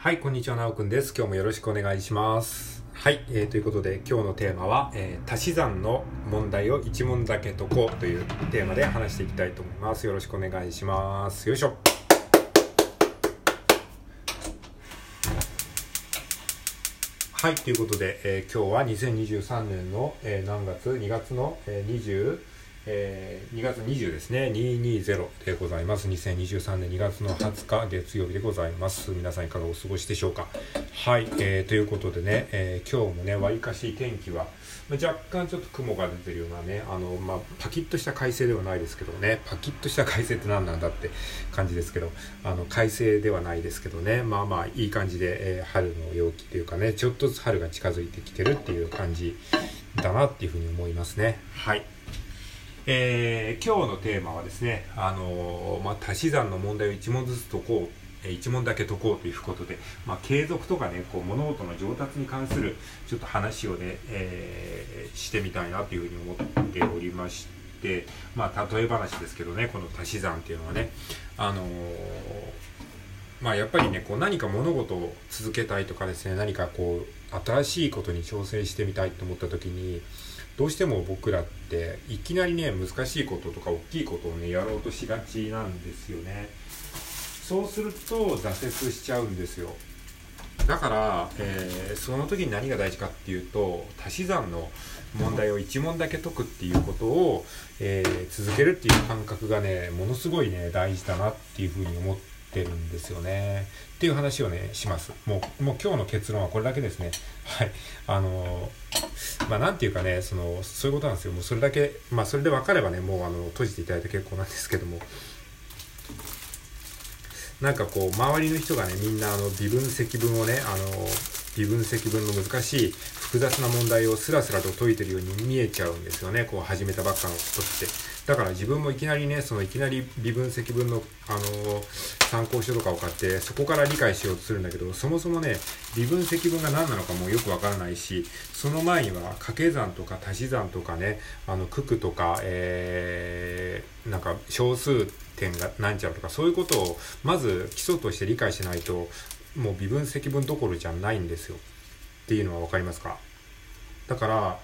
はい、こんにちは、なおくんです。今日もよろしくお願いします。はい、えー、ということで今日のテーマは、えー、足し算の問題を一問だけ解こうというテーマで話していきたいと思います。よろしくお願いします。よいしょ。はい、ということで、えー、今日は2023年の、えー、何月 ?2 月の、えー、えー、2月20ですね、220でございます。2023年2月の20日月曜日でございます。皆さんいかがお過ごしでしょうか。はい、えー、ということでね、えー、今日もね、わりかし天気は、ま、若干ちょっと雲が出てるようなね、あの、ま、パキッとした快晴ではないですけどね、パキッとした快晴って何なんだって感じですけど、あの、快晴ではないですけどね、まあまあ、いい感じで、えー、春の陽気というかね、ちょっとずつ春が近づいてきてるっていう感じだなっていうふうに思いますね。はい。えー、今日のテーマはですね、あのー、まあ、足し算の問題を1問ずつ解こう、えー、1問だけ解こうということで、まあ、継続とかね、こう物事の上達に関するちょっと話をね、え、してみたいなというふうに思っておりまして、まあ、例え話ですけどね、この足し算っていうのはね、あのまあやっぱりねこう何か物事を続けたいとかですね何かこう新しいことに挑戦してみたいと思った時にどうしても僕らっていきなりね難しいこととか大きいことをねやろうとしがちなんですよね。そうすると挫折しちゃうんですよ。だから、えー、その時に何が大事かっていうと足し算の問題を1問だけ解くっていうことを、えー、続けるっていう感覚がねものすごいね大事だなっていうふうに思っててるんですよねっていう話をねしますもうもう今日の結論はこれだけですねはいあのまあ、なんていうかね、その、そういうことなんですよ。もうそれだけ、まあ、それで分かればね、もう、あの、閉じていただいて結構なんですけども、なんかこう、周りの人がね、みんな、あの、微分積分をね、あの、微分積分の難しい複雑な問題をスラスラと解いてるように見えちゃうんですよね。こう始めたばっかの人って。だから自分もいきなりね、そのいきなり微分積分の、あのー、参考書とかを買って、そこから理解しようとするんだけど、そもそもね、微分積分が何なのかもよくわからないし、その前には掛け算とか足し算とかね、あの、九九とか、えー、なんか小数点がなんちゃうとか、そういうことをまず基礎として理解しないと、もう微分積分どころじゃないんですよ。っていうのは分かりますか？だから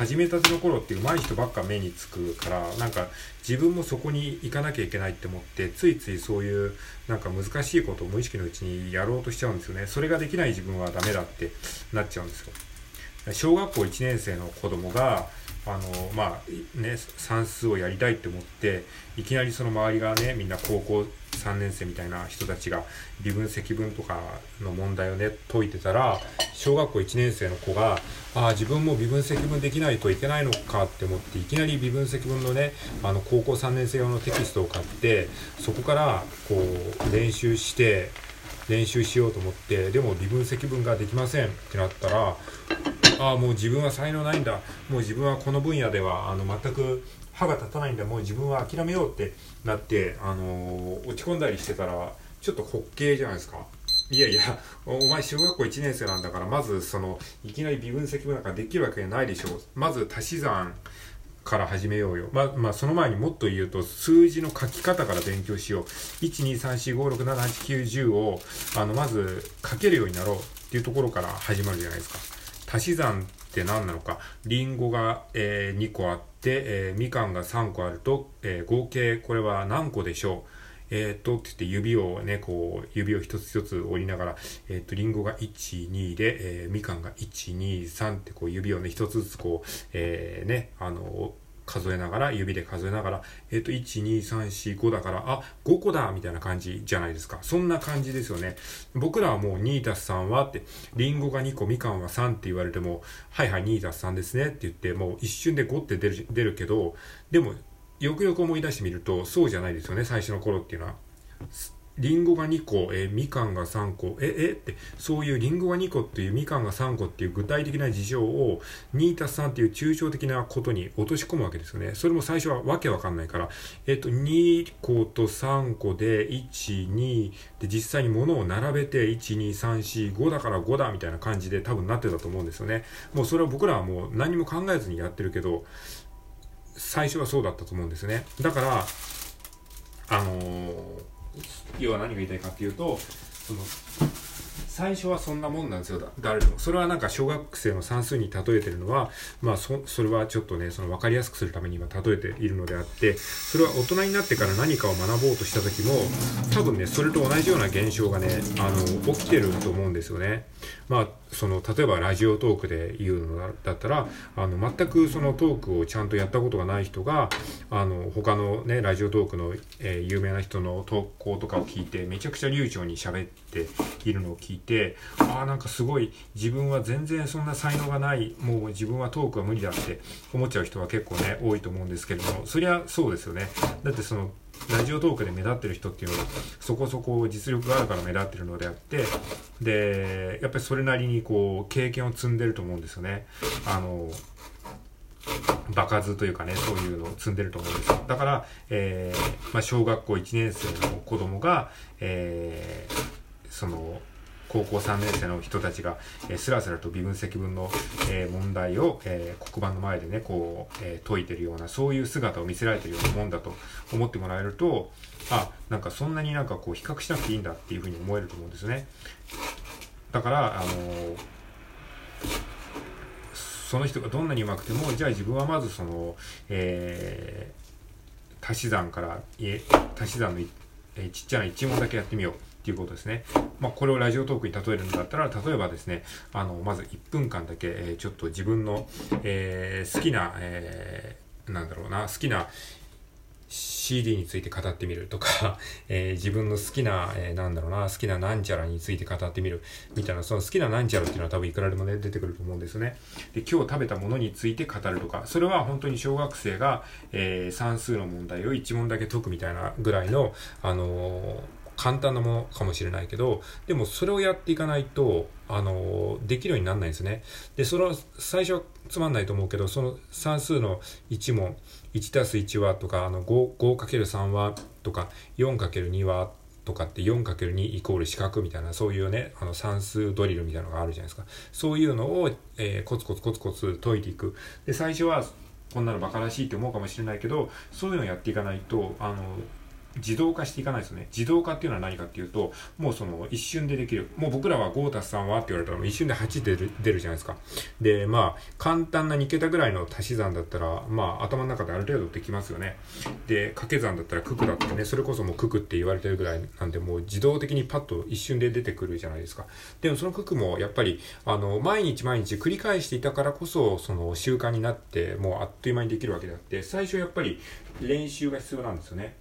始めたての頃って上手い人ばっか目につくからなんか自分もそこに行かなきゃいけないって思ってついついそういうなんか難しいことを無意識のうちにやろうとしちゃうんですよね。それができない自分はダメだってなっちゃうんですよ。小学校1年生の子供があのまあね算数をやりたいって思っていきなりその周りがねみんな高校3年生みたいな人たちが微分積分とかの問題をね解いてたら小学校1年生の子がああ自分も微分積分できないといけないのかって思っていきなり微分積分のねあの高校3年生用のテキストを買ってそこからこう練習して練習しようと思ってでも微分積分ができませんってなったらああもう自分は才能ないんだもう自分はこの分野ではあの全く歯が立たないんだもう自分は諦めようってなって、あのー、落ち込んだりしてたらちょっと滑稽じゃないですかいやいやお前小学校1年生なんだからまずそのいきなり微分積分なんかできるわけないでしょうまず足し算から始めようよ。ま、まあ、その前にもっと言うと、数字の書き方から勉強しよう。1,2,3,4,5,6,7,8,9,10を、あの、まず書けるようになろうっていうところから始まるじゃないですか。足し算って何なのか。りんごが、えー、2個あって、えー、みかんが3個あると、えー、合計これは何個でしょうえー、っと、って言って指をね、こう、指を一つ一つ折りながら、えー、っと、リンゴが1、2で、えー、みかんが1、2、3ってこう指をね、一つずつこう、えー、ね、あの、数えながら、指で数えながら、えっ、と、1、2、3、4、5だから、あ、5個だみたいな感じじゃないですか。そんな感じですよね。僕らはもう2たす3はって、リンゴが2個、みかんは3って言われても、はいはい、2たす3ですねって言って、もう一瞬で5って出る出るけど、でも、よくよく思い出してみると、そうじゃないですよね、最初の頃っていうのは。リンゴが2個、えみかんが3個、え、えって、そういうリンゴが2個っていうみかんが3個っていう具体的な事象を2たす3っていう抽象的なことに落とし込むわけですよね。それも最初はわけわかんないから、えっと、2個と3個で1、2で実際に物を並べて1、2、3、4、5だから5だみたいな感じで多分なってたと思うんですよね。もうそれは僕らはもう何も考えずにやってるけど、最初はそうだったと思うんですね。だから、あのー、要は何が言いたいかっていうと、その最初はそんなもんなんですよ誰でも。それはなんか小学生の算数に例えてるのはまあそそれはちょっとねその分かりやすくするために今例えているのであってそれは大人になってから何かを学ぼうとした時も多分ねそれと同じような現象がねあの起きてると思うんですよね。まあその例えばラジオトークで言うのだったらあの全くそのトークをちゃんとやったことがない人があの他のねラジオトークの、えー、有名な人の投稿とかを聞いてめちゃくちゃ流暢に喋っているのを聞いてああなんかすごい自分は全然そんな才能がないもう自分はトークは無理だって思っちゃう人は結構ね多いと思うんですけれどもそりゃそうですよね。だってそのラジオトークで目立ってる人っていうのはそこそこ実力があるから目立ってるのであってでやっぱりそれなりにこう経験を積んでると思うんですよね。あの場数というかねそういうのを積んでると思うんですよ。だから、えー、まあ、小学校1年生の子供が、えー、その高校3年生の人たちが、えー、スラスラと微分積分の、えー、問題を、えー、黒板の前でね、こう、えー、解いてるような、そういう姿を見せられてるようなもんだと思ってもらえると、あ、なんかそんなになんかこう比較しなくていいんだっていうふうに思えると思うんですね。だから、あのー、その人がどんなに上手くても、じゃあ自分はまずその、えー、足し算から、え足し算の、えー、ちっちゃな一問だけやってみよう。っていうことですね。まあ、これをラジオトークに例えるんだったら、例えばですね、あの、まず1分間だけ、えー、ちょっと自分の、えー、好きな、えー、なんだろうな、好きな、CD について語ってみるとか、えー、自分の好きな、えー、なんだろうな、好きななんちゃらについて語ってみるみたいな、その好きななんちゃらっていうのは多分いくらでもね、出てくると思うんですね。で、今日食べたものについて語るとか、それは本当に小学生が、えー、算数の問題を1問だけ解くみたいなぐらいの、あのー簡単なものかもしれないけど、でもそれをやっていかないと、あの、できるようにならないんですね。で、その、最初はつまんないと思うけど、その算数の1問、1たす1はとか、あの、5、5×3 はとか、4×2 はとかって 4×2 イコール四角みたいな、そういうね、あの算数ドリルみたいなのがあるじゃないですか。そういうのを、えー、コツコツコツコツ解いていく。で、最初は、こんなのバカらしいって思うかもしれないけど、そういうのをやっていかないと、あの、自動化していかないですね。自動化っていうのは何かっていうと、もうその一瞬でできる。もう僕らは5たす3はって言われたら一瞬で8出る出るじゃないですか。で、まあ、簡単な2桁ぐらいの足し算だったら、まあ、頭の中である程度できますよね。で、掛け算だったら九九だってね、それこそもう九九って言われてるぐらいなんで、もう自動的にパッと一瞬で出てくるじゃないですか。でもその九九もやっぱり、あの、毎日毎日繰り返していたからこそ、その習慣になって、もうあっという間にできるわけであって、最初やっぱり練習が必要なんですよね。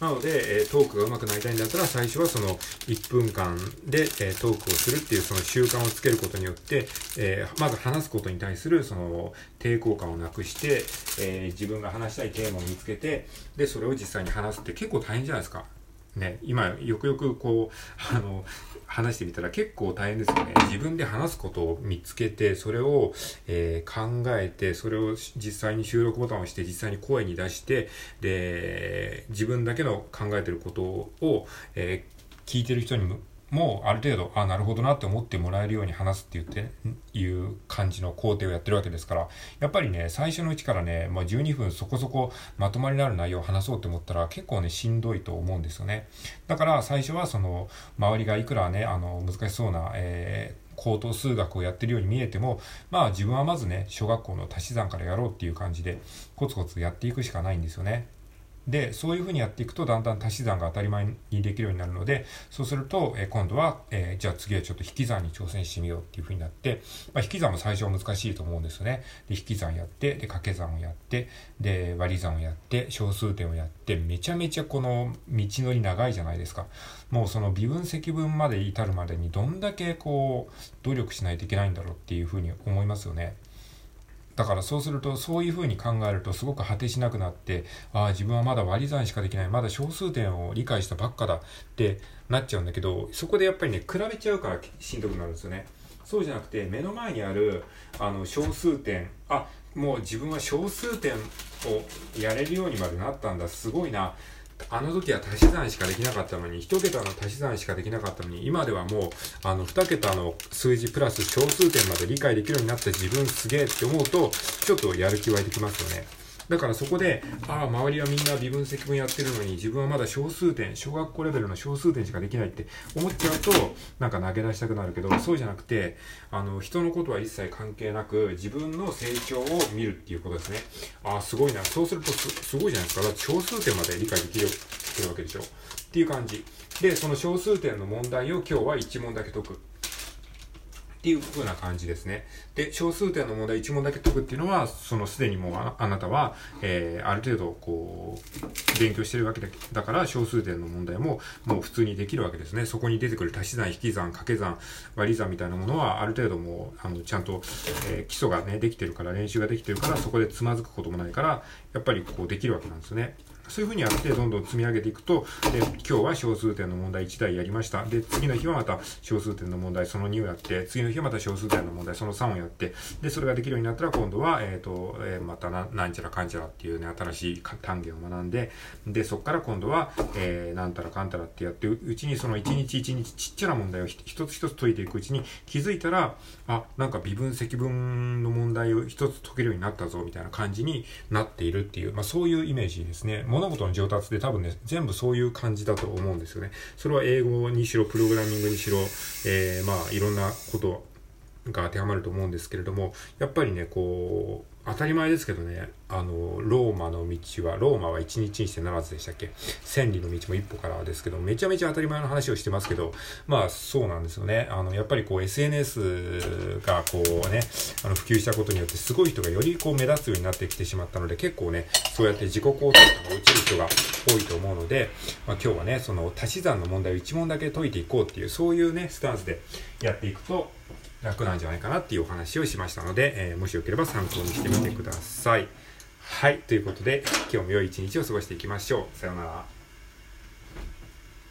なので、えトークが上手くなりたいんだったら、最初はその1分間で、えトークをするっていうその習慣をつけることによって、えまず話すことに対するその抵抗感をなくして、え自分が話したいテーマを見つけて、で、それを実際に話すって結構大変じゃないですか。ね、今、よくよくこう、あの、話してみたら結構大変ですよね。自分で話すことを見つけて、それを、えー、考えて、それを実際に収録ボタンを押して、実際に声に出して、で、自分だけの考えてることを、えー、聞いてる人にもある程度、あ、なるほどなって思ってもらえるように話すって言って、いう感じの工程をやってるわけですから、やっぱりね、最初のうちからね、まあ、12分そこそこまとまりのある内容を話そうって思ったら結構ね、しんどいと思うんですよね。だから最初はその、周りがいくらね、あの、難しそうな、えー高等数学をやってるように見えても、まあ自分はまずね、小学校の足し算からやろうっていう感じで、コツコツやっていくしかないんですよね。で、そういうふうにやっていくと、だんだん足し算が当たり前にできるようになるので、そうすると、え、今度は、えー、じゃあ次はちょっと引き算に挑戦してみようっていうふうになって、まあ、引き算も最初は難しいと思うんですよね。で、引き算やって、で、掛け算をやって、で、割り算をやって、小数点をやって、めちゃめちゃこの道のり長いじゃないですか。もうその微分積分まで至るまでにどんだけこう、努力しないといけないんだろうっていうふうに思いますよね。だからそうすると、そういうふうに考えるとすごく果てしなくなって、ああ、自分はまだ割り算しかできない、まだ小数点を理解したばっかだってなっちゃうんだけど、そこでやっぱりね、比べちゃうからしんどくなるんですよね。そうじゃなくて、目の前にある、あの、小数点、あ、もう自分は小数点をやれるようにまでなったんだ、すごいな。あの時は足し算しかできなかったのに、1桁の足し算しかできなかったのに、今ではもう、あの、2桁の数字プラス小数点まで理解できるようになった自分すげえって思うと、ちょっとやる気湧いてきますよね。だからそこで、ああ、周りはみんな微分積分やってるのに、自分はまだ小数点、小学校レベルの小数点しかできないって思っちゃうと、なんか投げ出したくなるけど、そうじゃなくて、あの、人のことは一切関係なく、自分の成長を見るっていうことですね。ああ、すごいな。そうするとす、すごいじゃないですか。だって小数点まで理解できるわけでしょ。っていう感じ。で、その小数点の問題を今日は1問だけ解く。っていう風な感じですね。で、小数点の問題1問だけ解くっていうのは、そのすでにもうあなたは、えー、ある程度こう、勉強してるわけだから、小数点の問題ももう普通にできるわけですね。そこに出てくる足し算、引き算、掛け算、割り算みたいなものは、ある程度もう、あの、ちゃんと、えー、基礎がね、できてるから、練習ができてるから、そこでつまずくこともないから、やっぱりこうできるわけなんですね。そういうふうにやってどんどん積み上げていくと、で、今日は小数点の問題1題やりました。で、次の日はまた小数点の問題その2をやって、次の日はまた小数点の問題その3をやって、で、それができるようになったら今度は、えっ、ー、と、えー、またな、なんちゃらかんちゃらっていうね、新しい単元を学んで、で、そこから今度は、えー、なんたらかんたらってやってうちにその1日1日ちっちゃな問題を一つ一つ解いていくうちに気づいたら、あ、なんか微分積分の問題を一つ解けるようになったぞみたいな感じになっているっていう、まあそういうイメージですね。物事の上達で多分ね、全部そういう感じだと思うんですよね。それは英語にしろ、プログラミングにしろ、えー、まあ、いろんなことが当てはまると思うんですけれども、やっぱりね、こう、当たり前ですけどね、あの、ローマの道は、ローマは一日にしてならずでしたっけ？千里の道も一歩からですけど、めちゃめちゃ当たり前の話をしてますけど、まあそうなんですよね。あの、やっぱりこう SNS がこうね、あの普及したことによってすごい人がよりこう目立つようになってきてしまったので、結構ね、そうやって自己肯定感が落ちる人が多いと思うので、まあ今日はね、その足し算の問題を1問だけ解いていこうっていう、そういうね、スタンスでやっていくと、楽なんじゃないかなっていうお話をしましたので、えー、もしよければ参考にしてみてください。はい。ということで、今日も良い一日を過ごしていきましょう。さようなら。